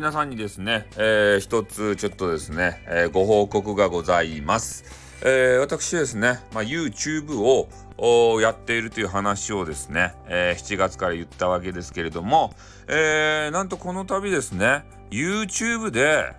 皆さんにですね、えー、一つちょっとですね、えー、ご報告がございます。えー、私ですね、まあ、YouTube をやっているという話をですね、えー、7月から言ったわけですけれども、えー、なんとこの度ですね、YouTube で、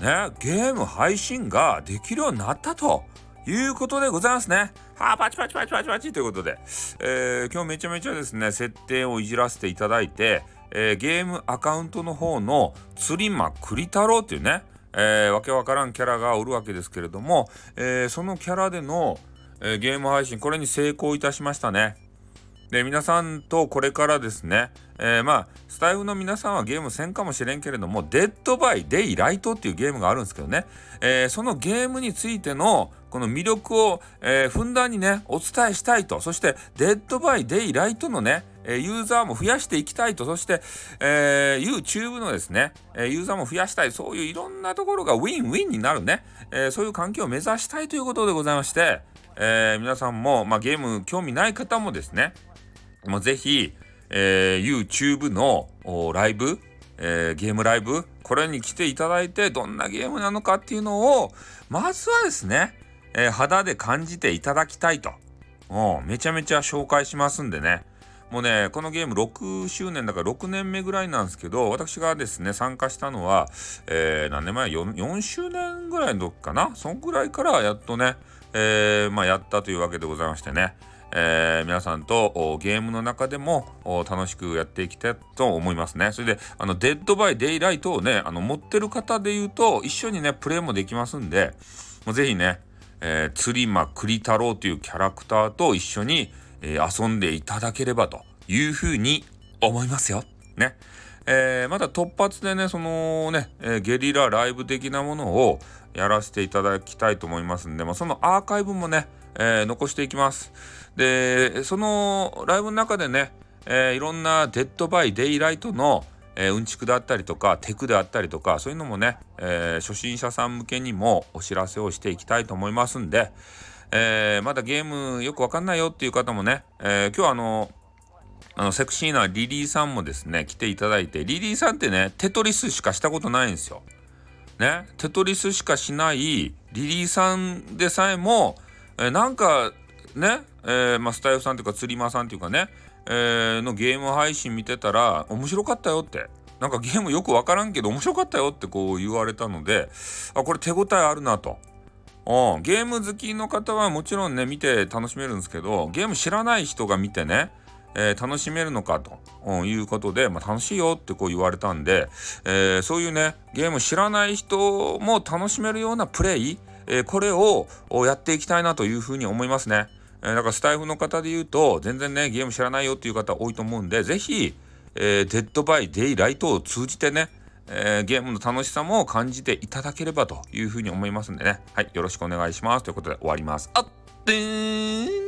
ね、ゲーム配信ができるようになったと。いうことでございますね。はあ、パチパチパチパチパチということで、えー、今日めちゃめちゃですね、設定をいじらせていただいて、えー、ゲームアカウントの方の釣り間栗太郎っていうね、えー、わけわからんキャラがおるわけですけれども、えー、そのキャラでの、えー、ゲーム配信これに成功いたしましたね。で皆さんとこれからですね、えー、まあスタエフの皆さんはゲームせんかもしれんけれども「デッド・バイ・デイ・ライト」っていうゲームがあるんですけどね、えー、そのゲームについてのこの魅力を、えー、ふんだんにねお伝えしたいとそして「デッド・バイ・デイ・ライト」のねえユーザーも増やしていきたいとそして、えー、YouTube のですねユーザーも増やしたいそういういろんなところがウィンウィンになるね、えー、そういう環境を目指したいということでございまして、えー、皆さんも、まあ、ゲーム興味ない方もですねもうぜひ、え、YouTube のライブ、えー、ゲームライブ、これに来ていただいて、どんなゲームなのかっていうのを、まずはですね、えー、肌で感じていただきたいと。めちゃめちゃ紹介しますんでね。もうね、このゲーム6周年だから6年目ぐらいなんですけど、私がですね、参加したのは、えー、何年前？4, ?4 周年ぐらいの時かな？そんぐらいからやっとね、えー、まあやったというわけでございましてね。えー、皆さんとゲームの中でも楽しくやっていきたいと思いますね。それで、あの、デッドバイデイライトをね、あの、持ってる方で言うと、一緒にね、プレイもできますんで、もうぜひね、えー、釣り間栗太郎というキャラクターと一緒に、えー、遊んでいただければというふうに思いますよ。ね。えー、また突発でね、そのね、えー、ゲリラライブ的なものをやらせていただきたいと思いますんで、まあ、そのアーカイブもね、えー、残していきます。で、そのライブの中でね、えー、いろんなデッドバイデイライトの、えー、うんちくだったりとかテクであったりとかそういうのもね、えー、初心者さん向けにもお知らせをしていきたいと思いますんで、えー、まだゲームよくわかんないよっていう方もね、え今日あのあのセクシーなリリーさんもですね来ていただいてリリーさんってねテトリスしかしたことないんですよ。ねテトリスしかしないリリーさんでさえも、えなんかね、えー、まあ、スタイフさんというか釣り間さんというかね、えー、のゲーム配信見てたら面白かったよってなんかゲームよくわからんけど面白かったよってこう言われたのであこれ手応えあるなと。うん、ゲーム好きの方はもちろんね見て楽しめるんですけどゲーム知らない人が見てね、えー、楽しめるのかと、いうことで、まあ、楽しいよってこう言われたんで、えー、そういうねゲーム知らない人も楽しめるようなプレイ、えー、これをやっていきたいなというふうに思いますね。え、だからスタエフの方で言うと、全然ね、ゲーム知らないよっていう方多いと思うんで、ぜひ、えー、デッドバイデイライトを通じてね、えー、ゲームの楽しさも感じていただければというふうに思いますんでね。はい、よろしくお願いします。ということで終わります。あっ、てーん